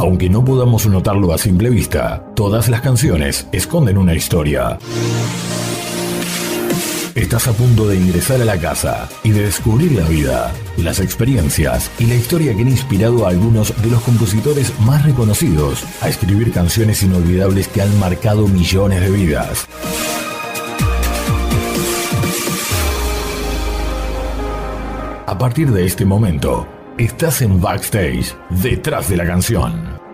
Aunque no podamos notarlo a simple vista, todas las canciones esconden una historia. Estás a punto de ingresar a la casa y de descubrir la vida, las experiencias y la historia que han inspirado a algunos de los compositores más reconocidos a escribir canciones inolvidables que han marcado millones de vidas. A partir de este momento, estás en backstage, detrás de la canción.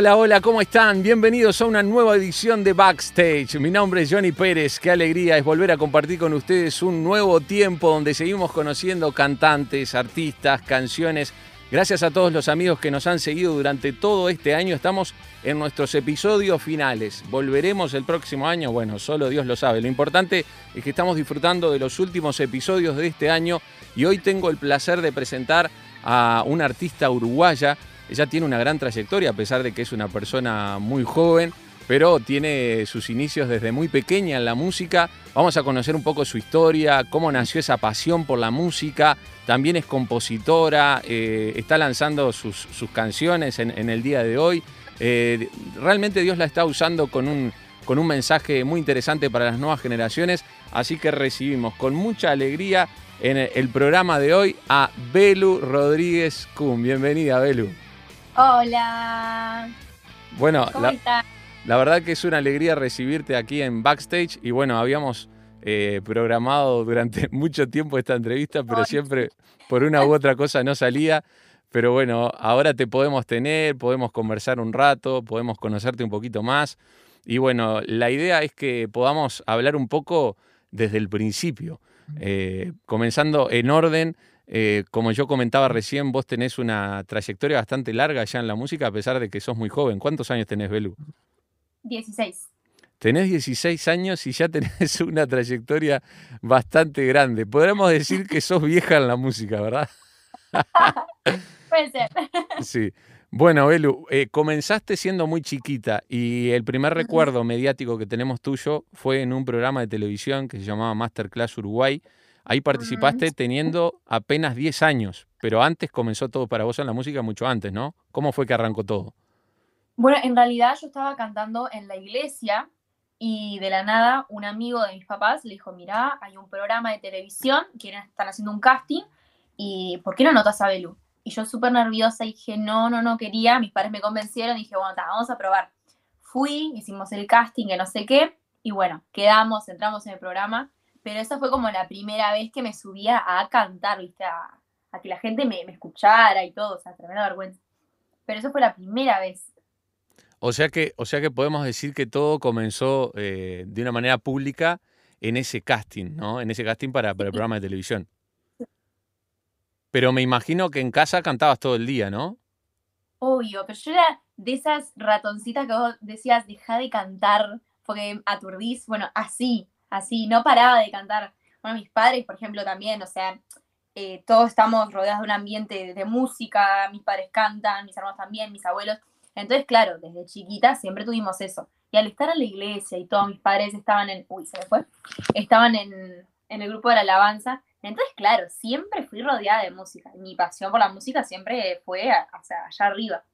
Hola, hola, ¿cómo están? Bienvenidos a una nueva edición de Backstage. Mi nombre es Johnny Pérez. Qué alegría es volver a compartir con ustedes un nuevo tiempo donde seguimos conociendo cantantes, artistas, canciones. Gracias a todos los amigos que nos han seguido durante todo este año. Estamos en nuestros episodios finales. ¿Volveremos el próximo año? Bueno, solo Dios lo sabe. Lo importante es que estamos disfrutando de los últimos episodios de este año y hoy tengo el placer de presentar a una artista uruguaya ella tiene una gran trayectoria, a pesar de que es una persona muy joven, pero tiene sus inicios desde muy pequeña en la música. Vamos a conocer un poco su historia, cómo nació esa pasión por la música. También es compositora, eh, está lanzando sus, canciones en, el día de hoy. Eh, realmente Dios la está usando con un, con un mensaje muy interesante para las nuevas generaciones. Así que recibimos con mucha alegría en el programa de hoy a Belu Rodríguez Kuhn. Bienvenida, Belu. Hola. Bueno, la, verdad que es una alegría recibirte aquí en Backstage y bueno, habíamos eh, programado durante mucho tiempo esta entrevista, pero siempre por una u otra cosa no salía. Pero bueno, ahora te podemos tener, podemos conversar un rato, podemos conocerte un poquito más. Y bueno, la idea es que podamos hablar un poco desde el principio, eh, comenzando en orden eh, como yo comentaba recién, vos tenés una trayectoria bastante larga ya en la música, a pesar de que sos muy joven. ¿Cuántos años tenés, Belu? 16. Tenés 16 años y ya tenés una trayectoria bastante grande. Podríamos decir que sos vieja en la música, ¿verdad? Puede ser. Sí. Bueno, Belu, eh, comenzaste siendo muy chiquita y el primer recuerdo mediático que tenemos tuyo fue en un programa de televisión que se llamaba Masterclass Uruguay, Ahí participaste teniendo apenas 10 años, pero antes comenzó todo para vos en la música mucho antes, ¿no? ¿Cómo fue que arrancó todo? Bueno, en realidad yo estaba cantando en la iglesia y de la nada un amigo de mis papás le dijo, mira, hay un programa de televisión, quieren, están haciendo un casting y ¿por qué no notas a Belu? Y yo súper nerviosa dije, no, no, no quería, mis padres me convencieron, dije, bueno, vamos a probar. Fui, hicimos el casting, que no sé qué, y bueno, quedamos, entramos en el programa pero esa fue como la primera vez que me subía a cantar, ¿viste? A, que la gente me, escuchara y todo, o sea, tremenda vergüenza. Pero eso fue la primera vez. O sea que, o sea que podemos decir que todo comenzó eh, de una manera pública en ese casting, ¿no? En ese casting para, para el programa de televisión. Pero me imagino que en casa cantabas todo el día, ¿no? Obvio, pero yo era de esas ratoncitas que vos decías, deja de cantar porque aturdís, bueno, así, así, no paraba de cantar. Bueno, mis padres, por ejemplo, también, o sea, eh, todos estamos rodeados de un ambiente de, música, mis padres cantan, mis hermanos también, mis abuelos. Entonces, claro, desde chiquita siempre tuvimos eso. Y al estar en la iglesia y todos mis padres estaban en, uy, se me fue, estaban en, en el grupo de la alabanza. Entonces, claro, siempre fui rodeada de música. Mi pasión por la música siempre fue hacia allá arriba.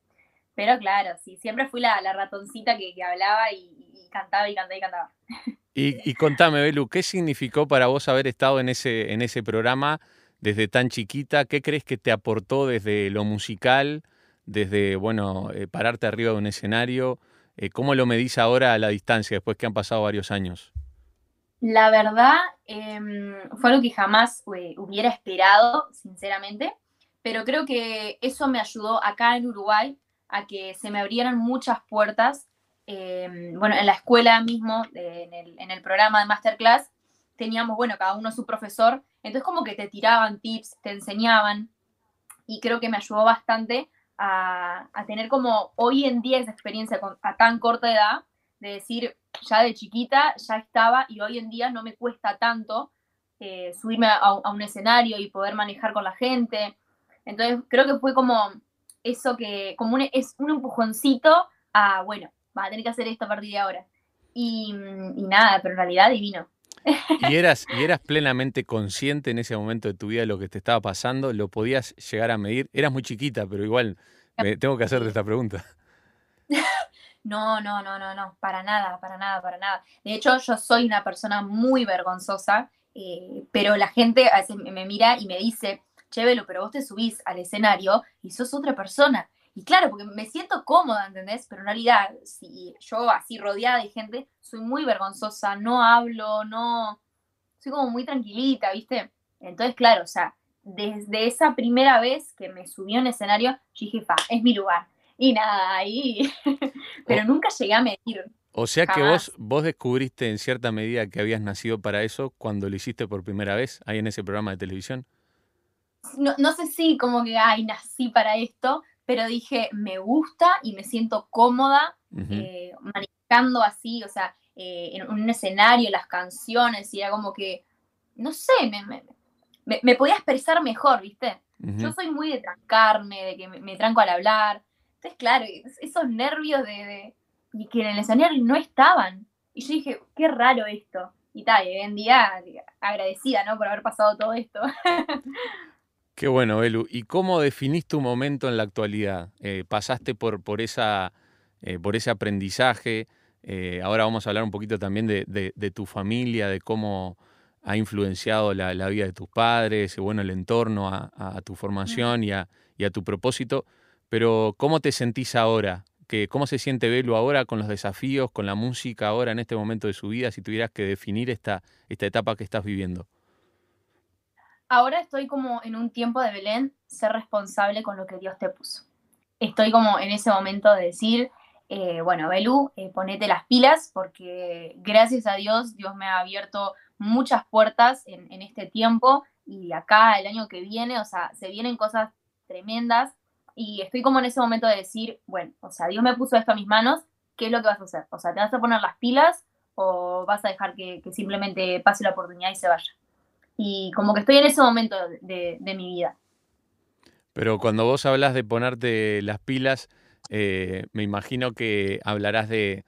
Pero claro, sí, siempre fui la, la ratoncita que, que hablaba y, y, cantaba y cantaba y cantaba. Y, contame, Belu, ¿qué significó para vos haber estado en ese, en ese programa desde tan chiquita? ¿Qué crees que te aportó desde lo musical, desde, bueno, eh, pararte arriba de un escenario? Eh, ¿Cómo lo medís ahora a la distancia, después que han pasado varios años? La verdad, em, fue algo que jamás eh, hubiera esperado, sinceramente, pero creo que eso me ayudó acá en Uruguay a que se me abrieran muchas puertas Em, bueno, en la escuela mismo, en, el, programa de Masterclass, teníamos, bueno, cada uno su profesor, entonces como que te tiraban tips, te enseñaban, y creo que me ayudó bastante a, tener como hoy en día esa experiencia a tan corta edad, de decir, ya de chiquita ya estaba y hoy en día no me cuesta tanto eh, subirme a, un escenario y poder manejar con la gente. Entonces creo que fue como eso que, como es un empujoncito a, bueno, va a tener que hacer esto a partir de ahora. Y, y nada, pero en realidad divino. ¿Y eras, ¿Y eras plenamente consciente en ese momento de tu vida de lo que te estaba pasando? ¿Lo podías llegar a medir? Eras muy chiquita, pero igual me, tengo que hacerte esta pregunta. No, no, no, no, no, para nada, para nada, para nada. De hecho, yo soy una persona muy vergonzosa, eh, pero la gente a veces me mira y me dice, Chevelo, pero vos te subís al escenario y sos otra persona. Y claro, porque me siento cómoda, ¿entendés? Pero en realidad, si yo así rodeada de gente, soy muy vergonzosa, no hablo, no... Soy como muy tranquilita, ¿viste? Entonces, claro, o sea, desde esa primera vez que me subió en escenario, dije, fa, es mi lugar y nada, ahí. Pero nunca llegué a medir. O sea que vos, vos descubriste en cierta medida que habías nacido para eso cuando lo hiciste por primera vez ahí en ese programa de televisión. No, no sé si como que, ay, nací para esto, pero dije, me gusta y me siento cómoda eh, manejando así, o sea, eh, en un escenario, las canciones, y era como que, no sé, me, me, me, podía expresar mejor, ¿viste? Yo soy muy de trancarme, de que me tranco al hablar, entonces, claro, esos nervios de, que en el escenario no estaban. Y yo dije, qué raro esto. Y tal, hoy en día agradecida, ¿no? Por haber pasado todo esto. Qué bueno, Belu. ¿Y cómo definís tu momento en la actualidad? Eh, ¿Pasaste por, por, esa, eh, por ese aprendizaje? Eh, ahora vamos a hablar un poquito también de, tu familia, de cómo ha influenciado la, vida de tus padres, bueno, el entorno a, tu formación y a, y a tu propósito. Pero ¿cómo te sentís ahora? ¿Cómo se siente Belu ahora con los desafíos, con la música ahora en este momento de su vida, si tuvieras que definir esta, esta etapa que estás viviendo? Ahora estoy como en un tiempo de Belén, ser responsable con lo que Dios te puso. Estoy como en ese momento de decir, eh, bueno, Belu, eh, ponete las pilas porque gracias a Dios, Dios me ha abierto muchas puertas en, en este tiempo y acá el año que viene, o sea, se vienen cosas tremendas y estoy como en ese momento de decir, bueno, o sea, Dios me puso esto a mis manos, ¿qué es lo que vas a hacer? O sea, ¿te vas a poner las pilas o vas a dejar que, simplemente pase la oportunidad y se vaya? Y como que estoy en ese momento de, mi vida. Pero cuando vos hablas de ponerte las pilas, eh, me imagino que hablarás de,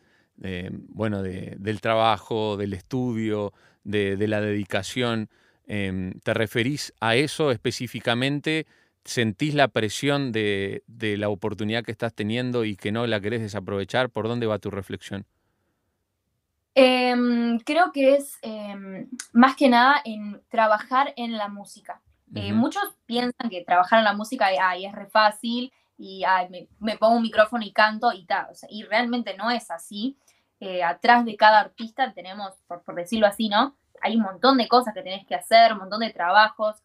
bueno, del trabajo, del estudio, de, la dedicación. Em, ¿Te referís a eso específicamente? ¿Sentís la presión de, la oportunidad que estás teniendo y que no la querés desaprovechar? ¿Por dónde va tu reflexión? Em, creo que es em, más que nada en trabajar en la música. Eh, muchos piensan que trabajar en la música es re fácil y me, pongo un micrófono y canto y tal. y realmente no es así. Eh, atrás de cada artista tenemos, por, por, decirlo así, ¿no? Hay un montón de cosas que tenés que hacer, un montón de trabajos,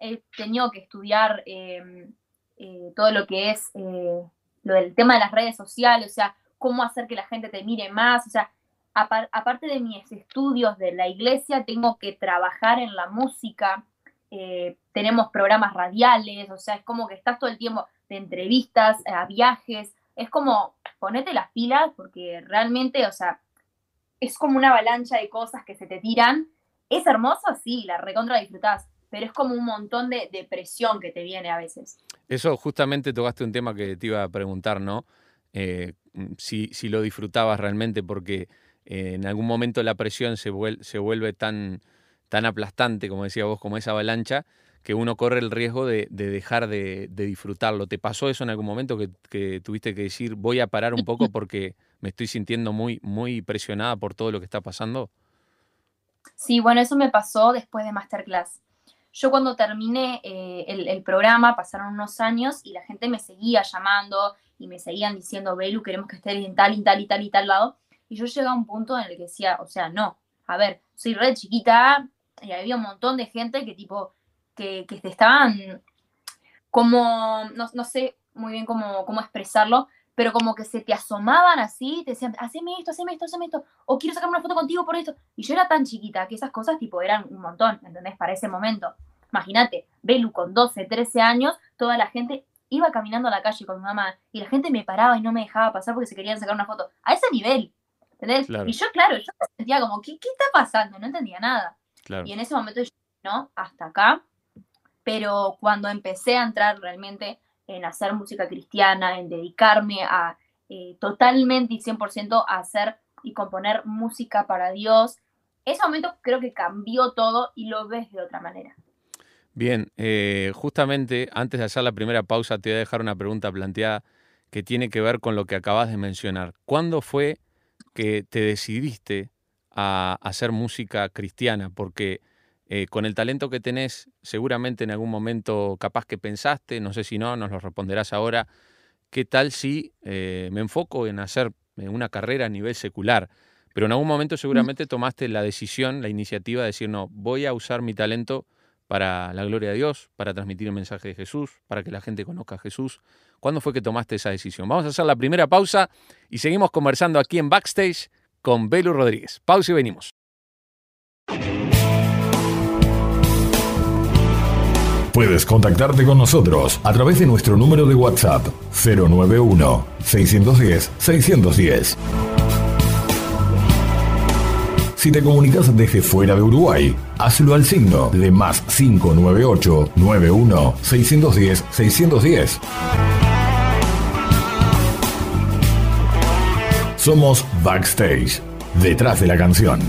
he tenido que estudiar em, eh, todo lo que es eh, lo del tema de las redes sociales, o sea, cómo hacer que la gente te mire más, o sea, aparte de mis estudios de la iglesia, tengo que trabajar en la música, eh, tenemos programas radiales, o sea, es como que estás todo el tiempo de entrevistas, a viajes, es como ponete las pilas porque realmente, o sea, es como una avalancha de cosas que se te tiran. Es hermoso, sí, la recontra disfrutás, pero es como un montón de, presión que te viene a veces. Eso justamente tocaste un tema que te iba a preguntar, ¿no? Eh, si, lo disfrutabas realmente, porque eh, en algún momento la presión se vuelve, se vuelve tan, tan aplastante, como decía vos, como esa avalancha, que uno corre el riesgo de, dejar de, disfrutarlo. ¿Te pasó eso en algún momento que, que, tuviste que decir, voy a parar un poco porque me estoy sintiendo muy, muy presionada por todo lo que está pasando? Sí, bueno, eso me pasó después de Masterclass. Yo cuando terminé eh, el, programa, pasaron unos años y la gente me seguía llamando y me seguían diciendo, Belu, queremos que estés en tal y tal y tal y tal lado. Y yo llegué a un punto en el que decía, o sea, no, a ver, soy red chiquita y había un montón de gente que tipo, que, que estaban como, no, sé muy bien cómo, cómo expresarlo, pero como que se te asomaban así, te decían, haceme esto, haceme esto, haceme esto, o quiero sacarme una foto contigo por esto. Y yo era tan chiquita que esas cosas tipo eran un montón, ¿entendés? Para ese momento. Imagínate, Belu con 12, 13 años, toda la gente iba caminando a la calle con mi mamá y la gente me paraba y no me dejaba pasar porque se querían sacar una foto. A ese nivel, ¿entendés? Y yo, claro, yo me sentía como, ¿qué, qué está pasando? No entendía nada. Y en ese momento yo, no, hasta acá. Pero cuando empecé a entrar realmente en hacer música cristiana, en dedicarme a eh, totalmente y 100% a hacer y componer música para Dios, ese momento creo que cambió todo y lo ves de otra manera. Bien, eh, justamente antes de hacer la primera pausa te voy a dejar una pregunta planteada que tiene que ver con lo que acabas de mencionar. ¿Cuándo fue que te decidiste a hacer música cristiana? Porque eh, con el talento que tenés, seguramente en algún momento capaz que pensaste, no sé si no, nos lo responderás ahora, ¿qué tal si eh, me enfoco en hacer una carrera a nivel secular? Pero en algún momento seguramente tomaste la decisión, la iniciativa de decir, no, voy a usar mi talento para la gloria de Dios, para transmitir el mensaje de Jesús, para que la gente conozca a Jesús. ¿Cuándo fue que tomaste esa decisión? Vamos a hacer la primera pausa y seguimos conversando aquí en Backstage con Belu Rodríguez. Pausa y venimos. Puedes contactarte con nosotros a través de nuestro número de WhatsApp 091 610 610. Si te comunicas desde fuera de Uruguay, hazlo al signo de más 598 91 610 610. Somos Backstage, detrás de la canción.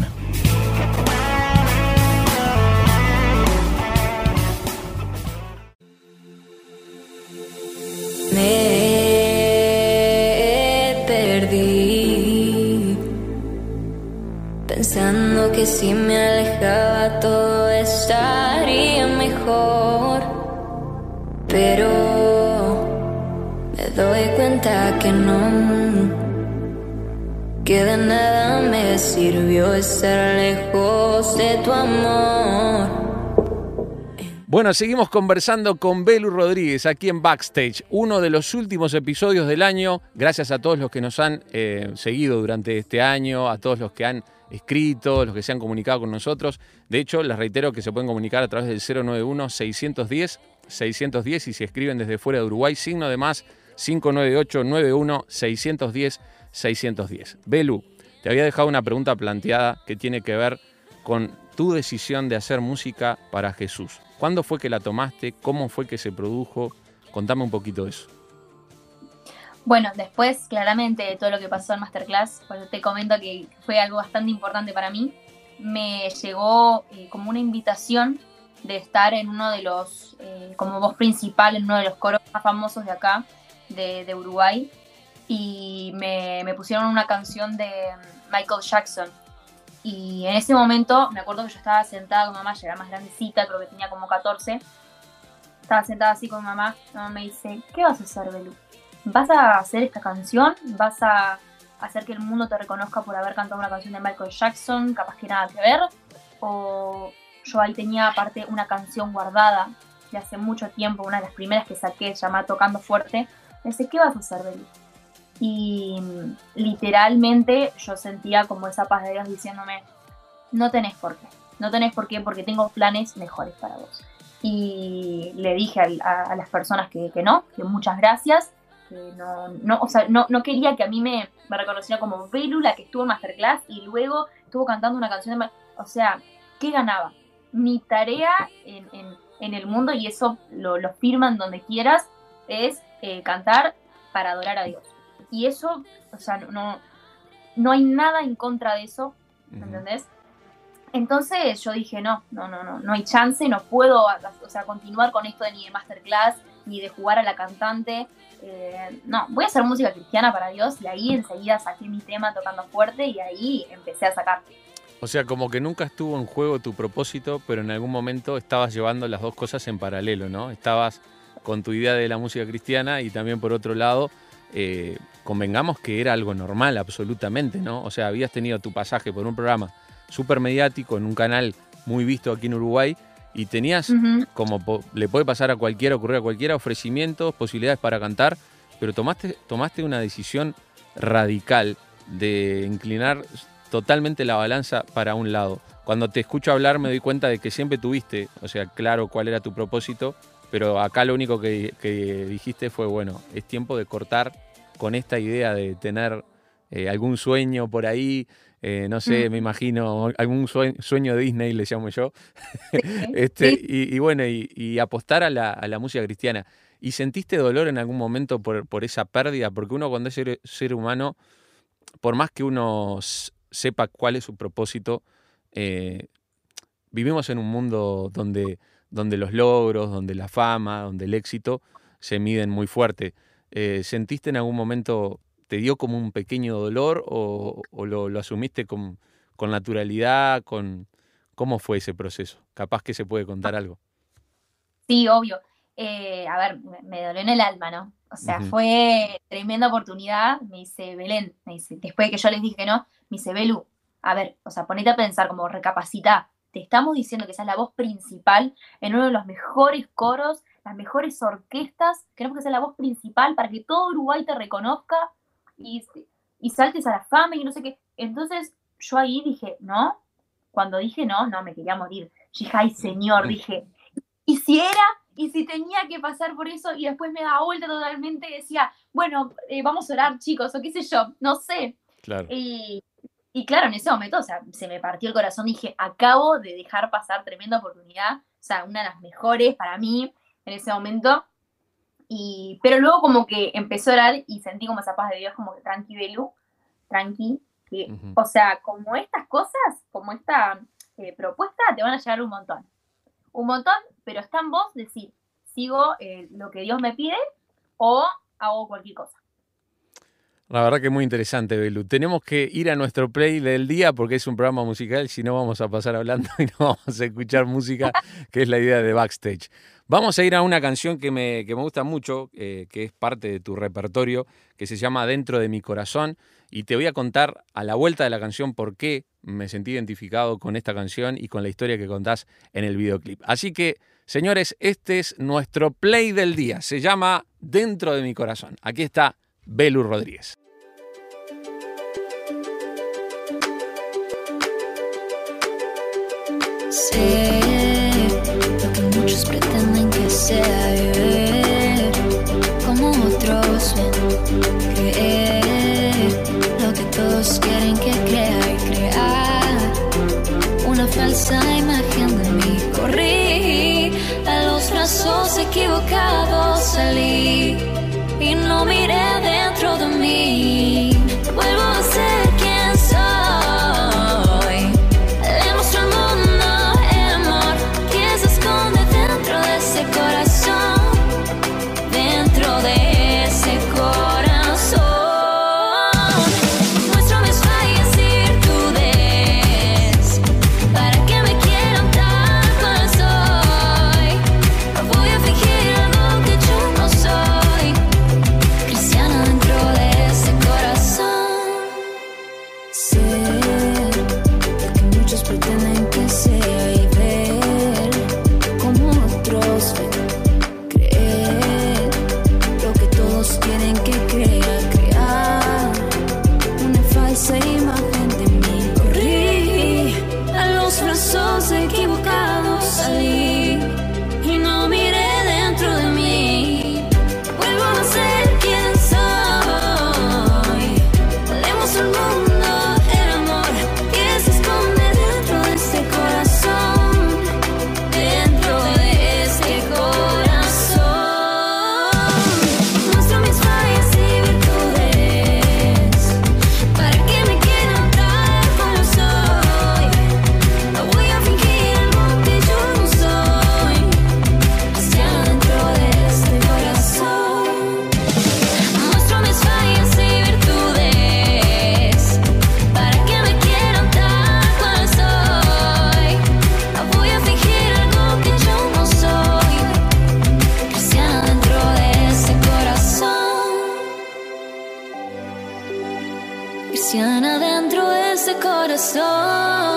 Si me alejaba todo estaría mejor. Pero me doy cuenta que no. Que de nada me sirvió estar lejos de tu amor. Bueno, seguimos conversando con Belu Rodríguez aquí en Backstage, uno de los últimos episodios del año. Gracias a todos los que nos han eh, seguido durante este año, a todos los que han escrito, los que se han comunicado con nosotros. De hecho, les reitero que se pueden comunicar a través del 091-610-610 y si escriben desde fuera de Uruguay, signo de más 598-91-610-610. Belu, te había dejado una pregunta planteada que tiene que ver con tu decisión de hacer música para Jesús. ¿Cuándo fue que la tomaste? ¿Cómo fue que se produjo? Contame un poquito de eso. Bueno, después, claramente, de todo lo que pasó en Masterclass, pues te comento que fue algo bastante importante para mí. Me llegó eh, como una invitación de estar en uno de los, eh, como voz principal, en uno de los coros más famosos de acá, de, Uruguay. Y me, pusieron una canción de Michael Jackson. Y en ese momento, me acuerdo que yo estaba sentada con mamá, ya era más grandecita, creo que tenía como 14. Estaba sentada así con mamá. Mamá me dice, ¿qué vas a hacer, Belu? vas a hacer esta canción, vas a hacer que el mundo te reconozca por haber cantado una canción de Michael Jackson, capaz que nada que ver, o yo ahí tenía aparte una canción guardada de hace mucho tiempo, una de las primeras que saqué, llamada Tocando Fuerte, me dice, ¿qué vas a hacer, Beli? Y literalmente yo sentía como esa paz de Dios diciéndome, no tenés por qué, no tenés por qué porque tengo planes mejores para vos. Y le dije a, las personas que, que no, que muchas gracias, no, no, o sea, no, no quería que a mí me, me reconociera como Belu, que estuvo en Masterclass y luego estuvo cantando una canción de... O sea, ¿qué ganaba? Mi tarea en, en, el mundo, y eso lo, lo firman donde quieras, es eh, cantar para adorar a Dios. Y eso, o sea, no, no hay nada en contra de eso, ¿entendés? Entonces yo dije, no, no, no, no, no hay chance, no puedo, o sea, continuar con esto de ni de masterclass, ni de jugar a la cantante, eh, no, voy a hacer música cristiana para Dios y ahí enseguida saqué mi tema tocando fuerte y ahí empecé a sacar. O sea, como que nunca estuvo en juego tu propósito, pero en algún momento estabas llevando las dos cosas en paralelo, ¿no? Estabas con tu idea de la música cristiana y también por otro lado, eh, convengamos que era algo normal absolutamente, ¿no? O sea, habías tenido tu pasaje por un programa súper mediático en un canal muy visto aquí en Uruguay y tenías, como le puede pasar a cualquiera, ocurrir a cualquiera, ofrecimientos, posibilidades para cantar, pero tomaste, tomaste una decisión radical de inclinar totalmente la balanza para un lado. Cuando te escucho hablar me doy cuenta de que siempre tuviste, o sea, claro cuál era tu propósito, pero acá lo único que, dijiste fue, bueno, es tiempo de cortar con esta idea de tener eh, algún sueño por ahí, eh, no sé, me imagino algún sueño, de Disney, le llamo yo, este, Y, bueno, y, apostar a la, música cristiana. ¿Y sentiste dolor en algún momento por, esa pérdida? Porque uno cuando es ser, humano, por más que uno sepa cuál es su propósito, eh, vivimos en un mundo donde, donde los logros, donde la fama, donde el éxito se miden muy fuerte. ¿Sentiste en algún momento ¿Te dio como un pequeño dolor o, lo, asumiste con, naturalidad? Con, ¿Cómo fue ese proceso? Capaz que se puede contar algo. Sí, obvio. Eh, a ver, me, dolió en el alma, ¿no? O sea, fue tremenda oportunidad. Me dice Belén, me dice, después de que yo les dije que no, me dice Belu, a ver, o sea, ponete a pensar, como recapacita. Te estamos diciendo que seas la voz principal en uno de los mejores coros, las mejores orquestas. Queremos que seas la voz principal para que todo Uruguay te reconozca y, saltes a la fama y no sé qué. Entonces yo ahí dije, no, cuando dije no, no, me quería morir. dije, ay señor, dije, ¿y si era? ¿Y si tenía que pasar por eso? Y después me da vuelta totalmente y decía, bueno, eh, vamos a orar chicos, o qué sé yo, no sé. Claro. Y, y claro, en ese momento, o sea, se me partió el corazón, dije, acabo de dejar pasar tremenda oportunidad, o sea, una de las mejores para mí en ese momento, pero luego como que empezó a orar y sentí como esa paz de Dios, como que tranqui, Belu, tranqui. O sea, como estas cosas, como esta eh, propuesta, te van a llegar un montón. Un montón, pero está en vos decir, sigo eh, lo que Dios me pide o hago cualquier cosa. La verdad que muy interesante, Belu. Tenemos que ir a nuestro play del día porque es un programa musical, si no vamos a pasar hablando y no vamos a escuchar música, que es la idea de backstage. Vamos a ir a una canción que me, gusta mucho, eh, que es parte de tu repertorio, que se llama Dentro de mi corazón. Y te voy a contar a la vuelta de la canción por qué me sentí identificado con esta canción y con la historia que contás en el videoclip. Así que, señores, este es nuestro play del día. Se llama Dentro de mi corazón. Aquí está Belu Rodríguez. Muchos pretenden que sea vivir como otros ven, creer lo que todos quieren que crea y crear una falsa imagen de mí. Corrí a los brazos equivocados, salí y no miré dentro de mí. Tiene adentro ese corazón.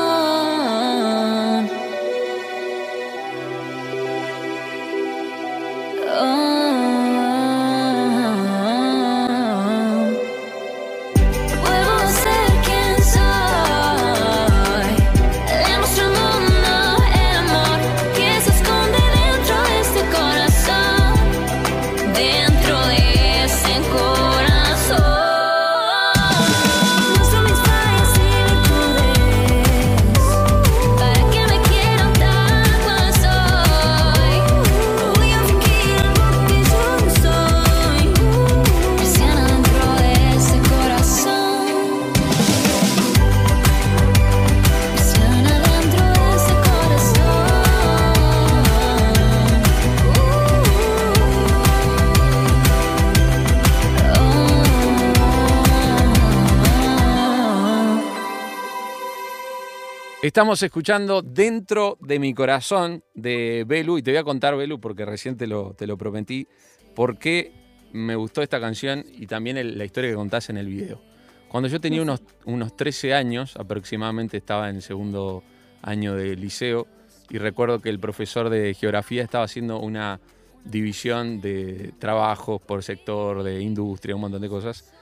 Estamos escuchando Dentro de mi corazón de Belu, y te voy a contar, Belu, porque recién te lo, te lo prometí, por qué me gustó esta canción y también el- la historia que contás en el video. Cuando yo tenía unos, unos 13 años, aproximadamente estaba en el segundo año de liceo, y recuerdo que el profesor de geografía estaba haciendo una división de trabajos por sector, de industria, un montón de cosas,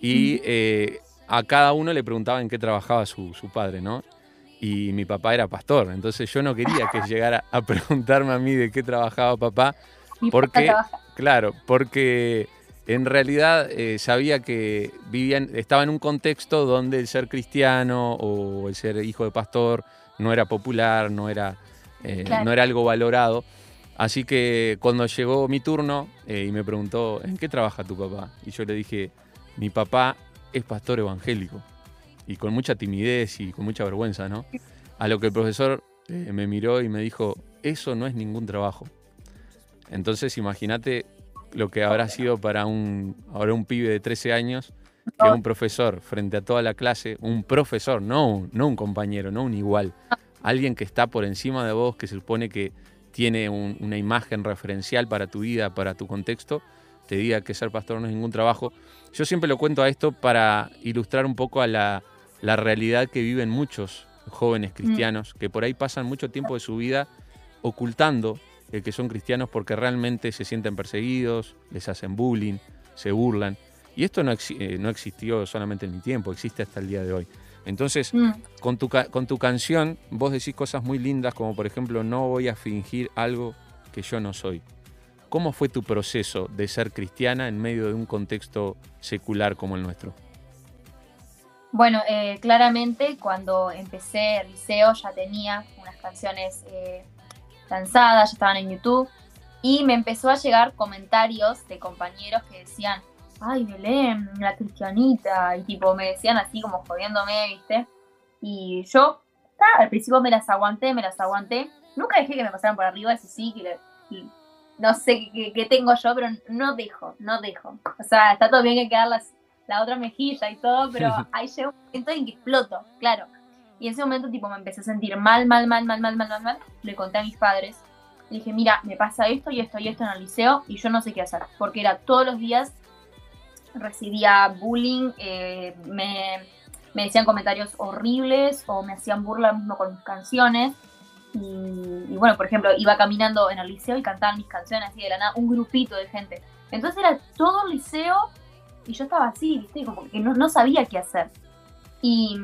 y eh, a cada uno le preguntaba en qué trabajaba su, su padre, ¿no? Y mi papá era pastor, entonces yo no quería que llegara a preguntarme a mí de qué trabajaba papá, Mi ¿Por papá qué? trabaja. Claro, porque en realidad eh, sabía que vivían, estaba en un contexto donde el ser cristiano o el ser hijo de pastor no era popular, no era, eh, Claro. no era algo valorado. Así que cuando llegó mi turno eh, y me preguntó, ¿en qué trabaja tu papá? Y yo le dije, mi papá es pastor evangélico. Y con mucha timidez y con mucha vergüenza, ¿no? A lo que el profesor eh, me miró y me dijo, eso no es ningún trabajo. Entonces imagínate lo que habrá sido para un, ahora un pibe de 13 años, que un profesor frente a toda la clase, un profesor, no, un- no un compañero, no un igual, alguien que está por encima de vos, que se supone que tiene un- una imagen referencial para tu vida, para tu contexto, te diga que ser pastor no es ningún trabajo. Yo siempre lo cuento a esto para ilustrar un poco a la, la realidad que viven muchos jóvenes cristianos, que por ahí pasan mucho tiempo de su vida ocultando el que son cristianos porque realmente se sienten perseguidos, les hacen bullying, se burlan. Y esto no, exi- eh, no existió solamente en mi tiempo, existe hasta el día de hoy. Entonces, Mm. con tu, con tu canción vos decís cosas muy lindas como por ejemplo no voy a fingir algo que yo no soy. ¿Cómo fue tu proceso de ser cristiana en medio de un contexto secular como el nuestro? Bueno, eh, claramente cuando empecé el liceo ya tenía unas canciones eh, lanzadas, ya estaban en YouTube, y me empezó a llegar comentarios de compañeros que decían, ay, Belén, la cristianita, y tipo me decían así como jodiéndome, ¿viste? Y yo, al principio me las aguanté, me las aguanté, nunca dejé que me pasaran por arriba, eso sí, que le- y no sé qué, tengo yo, pero no dejo, no dejo. O sea, está todo bien que hay que dar las, la otra mejilla y todo, pero ahí llega un momento en que exploto, claro. Y en ese momento, tipo, me empecé a sentir mal, mal, mal, mal, mal, mal, mal, mal. Le conté a mis padres. Le dije, mira, me pasa esto y esto y esto en el liceo y yo no sé qué hacer. Porque era todos los días recibía bullying, eh, me, me decían comentarios horribles o me hacían burla mismo con mis canciones. Y, y bueno, por ejemplo, iba caminando en el liceo y cantaban mis canciones así de la nada, un grupito de gente. Entonces era todo el liceo y yo estaba así, ¿viste? Como que no, no sabía qué hacer. Y,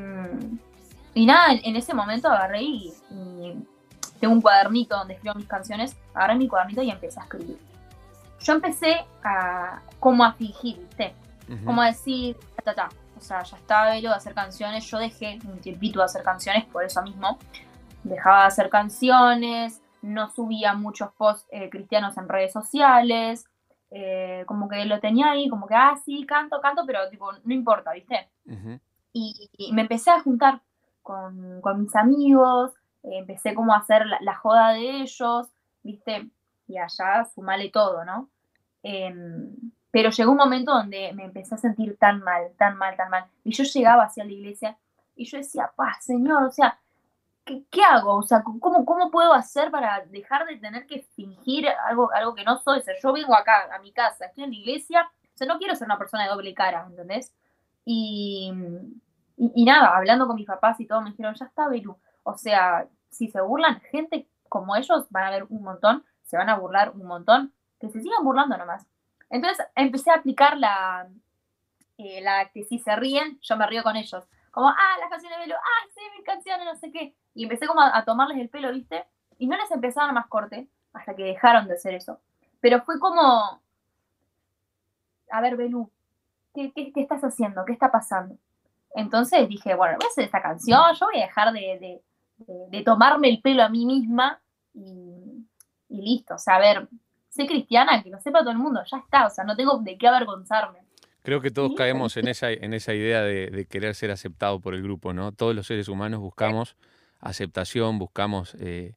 y nada, en, en ese momento agarré y, y tengo un cuadernito donde escribo mis canciones, agarré mi cuadernito y empecé a escribir. Yo empecé a como a fingir, ¿viste? Como a decir, ta, ta, ta. O sea, ya estaba velo de hacer canciones, yo dejé un tiempito de hacer canciones por eso mismo. Dejaba de hacer canciones, no subía muchos posts eh, cristianos en redes sociales, eh, como que lo tenía ahí, como que, ah, sí, canto, canto, pero tipo, no importa, ¿viste? Y, y me empecé a juntar con, con mis amigos, eh, empecé como a hacer la, la joda de ellos, ¿viste? Y allá sumale todo, ¿no? Em, pero llegó un momento donde me empecé a sentir tan mal, tan mal, tan mal. Y yo llegaba hacia la iglesia y yo decía, pa, Señor, o sea, ¿qué, hago? O sea, ¿cómo, ¿cómo puedo hacer para dejar de tener que fingir algo, algo que no soy? O sea, yo vengo acá, a mi casa, estoy en la iglesia, o sea, no quiero ser una persona de doble cara, ¿entendés? Y, nada, hablando con mis papás y todo, me dijeron, ya está, Belu. O sea, si se burlan, gente como ellos van a haber un montón, se van a burlar un montón, que se sigan burlando nomás. Entonces empecé a aplicar la, eh, la que si se ríen, yo me río con ellos. Como, ah, las canciones de Belu, ah, sí, mis canciones, no sé qué. Y empecé como a, a tomarles el pelo, ¿viste? Y no les dar más corte hasta que dejaron de hacer eso. Pero fue como, a ver, Belu, ¿qué, qué, qué estás haciendo? ¿Qué está pasando? Entonces dije, bueno, voy a hacer esta canción, yo voy a dejar de, de, de- de tomarme el pelo a mí misma y, y listo. O sea, a ver, soy cristiana, que lo sepa todo el mundo, ya está, o sea, no tengo de qué avergonzarme. Creo que todos Sí, caemos en esa, en esa idea de, de querer ser aceptado por el grupo, ¿no? Todos los seres humanos buscamos aceptación, buscamos eh,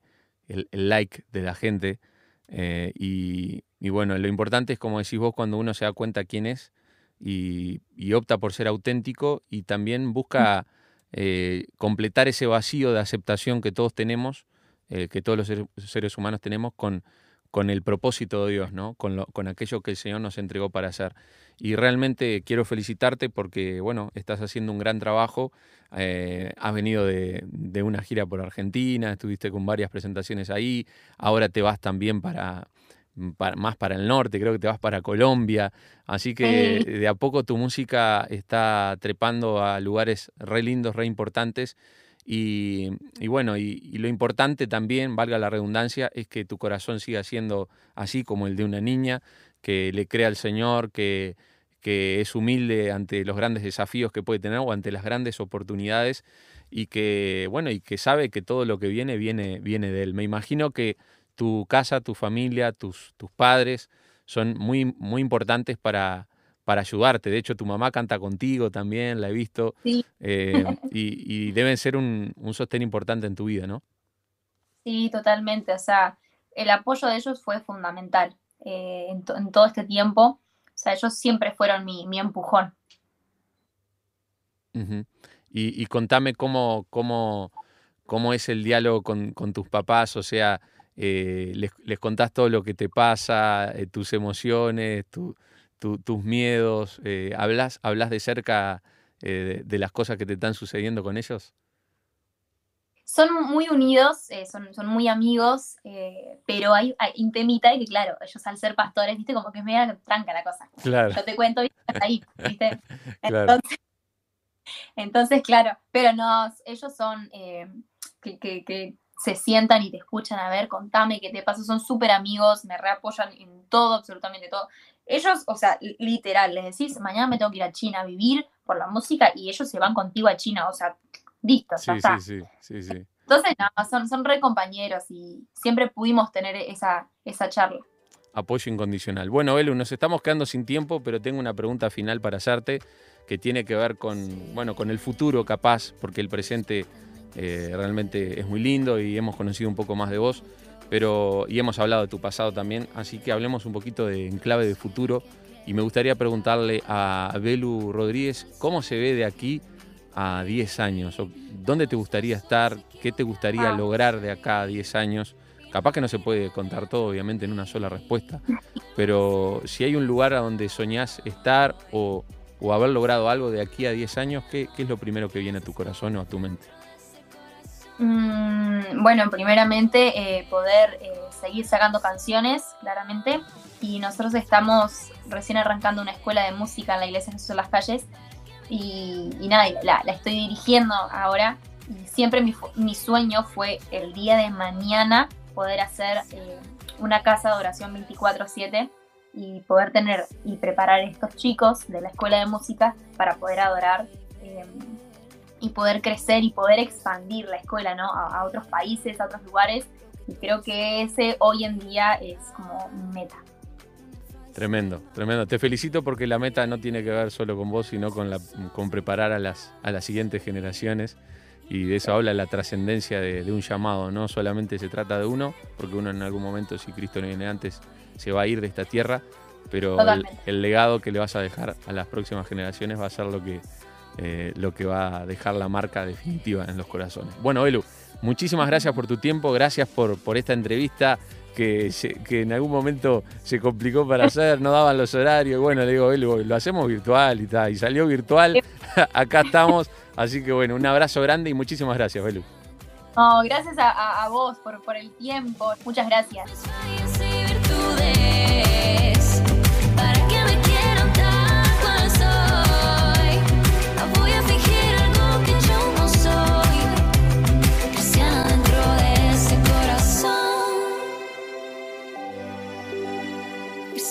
el, el like de la gente. eh, y, y bueno, lo importante es, como decís vos, cuando uno se da cuenta quién es y, y opta por ser auténtico y también busca eh, completar ese vacío de aceptación que todos tenemos, que todos los seres humanos tenemos con, con el propósito de Dios, ¿no? Con, lo- con aquello que el Señor nos entregó para hacer. Y realmente quiero felicitarte porque, bueno, estás haciendo un gran trabajo. eh, has venido de, de una gira por Argentina, estuviste con varias presentaciones ahí. Ahora te vas también para, para- más para el norte, creo que te vas para Colombia. Así que de a poco tu música está trepando a lugares re lindos, re importantes. Y, bueno, y, y lo importante también, valga la redundancia, es que tu corazón siga siendo así como el de una niña, que le crea al Señor, que, que es humilde ante los grandes desafíos que puede tener o ante las grandes oportunidades y que, bueno, y que sabe que todo lo que viene, viene, viene de Él. Me imagino que tu casa, tu familia, tus, tus padres son muy, muy importantes para, para ayudarte. De hecho, tu mamá canta contigo también, la he visto. Sí. eh, y, y deben ser un, un sostén importante en tu vida, ¿no? Sí, totalmente. O sea, el apoyo de ellos fue fundamental eh, en, to- en todo este tiempo. O sea, ellos siempre fueron mi, mi empujón. Y, y contame cómo, cómo, cómo es el diálogo con, con tus papás, o sea, eh, les, les contás todo lo que te pasa, eh, tus emociones, tu- tu- tus miedos, eh, ¿hablas, hablas de cerca eh, de, de las cosas que te están sucediendo con ellos? Son muy unidos, eh, son, son muy amigos, pero hay, hay un temita que, claro, ellos al ser pastores, viste, como que es media tranca la cosa. Claro, Yo te cuento, viste, hasta ahí, viste. Claro. Entonces, entonces, claro, pero no, ellos son que, que- que se sientan y te escuchan, a ver, contame qué te pasa, son súper amigos, me reapoyan en todo, absolutamente todo. Ellos, o sea, li- literal, les decís, mañana me tengo que ir a China a vivir por la música y ellos se van contigo a China, o sea, listo, ya sí, está. sí, sí, sí, sí. Entonces, no, son, son re compañeros y siempre pudimos tener esa, esa charla. Apoyo incondicional. Bueno, Elu, nos estamos quedando sin tiempo, pero tengo una pregunta final para hacerte que tiene que ver con, bueno, con el futuro capaz, porque el presente eh, realmente es muy lindo y hemos conocido un poco más de vos, pero y hemos hablado de tu pasado también, así que hablemos un poquito de en clave de futuro y me gustaría preguntarle a Belu Rodríguez cómo se ve de aquí a 10 años, o dónde te gustaría estar, qué te gustaría Ah. lograr de acá a 10 años. Capaz que no se puede contar todo, obviamente, en una sola respuesta, pero si hay un lugar a donde soñás estar o, o haber logrado algo de aquí a 10 años, ¿qué, qué es lo primero que viene a tu corazón o a tu mente? Mm, bueno, primeramente eh, poder eh, seguir sacando canciones, claramente. Y nosotros estamos recién arrancando una escuela de música en la iglesia Jesús de las Calles. Y, y nada, la, la estoy dirigiendo ahora. Y siempre mi, mi sueño fue el día de mañana poder hacer eh, una casa de oración 24/7 y poder tener y preparar a estos chicos de la escuela de música para poder adorar. Y poder crecer y poder expandir la escuela ¿no? a, a otros países, a otros lugares. Y creo que ese hoy en día es como mi meta. Tremendo, tremendo. Te felicito porque la meta no tiene que ver solo con vos, sino con, la, con preparar a las, a las siguientes generaciones. Y de eso habla la trascendencia de, de un llamado. No solamente se trata de uno, porque uno en algún momento, si Cristo no viene antes, se va a ir de esta tierra, pero el, el legado que le vas a dejar a las próximas generaciones va a ser lo que, eh, lo que va a dejar la marca definitiva en los corazones. Bueno, Elu, muchísimas gracias por tu tiempo, gracias por, por esta entrevista que, que en algún momento se complicó para hacer, no daban los horarios. Bueno, le digo, Elu, lo hacemos virtual y tal, y salió virtual. Acá estamos. Así que bueno, un abrazo grande y muchísimas gracias, Belu. No, gracias a- a vos por, por el tiempo. Muchas gracias.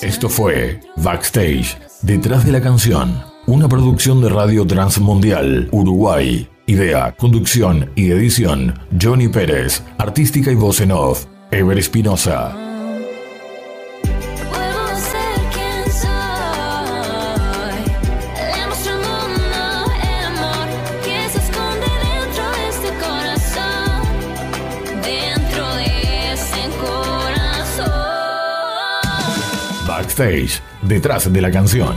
Esto fue Backstage, detrás de la canción, una producción de Radio Transmundial, Uruguay. Idea, conducción y edición, Johnny Pérez. Artística y voz en off, Ever Espinosa. Detrás de la canción.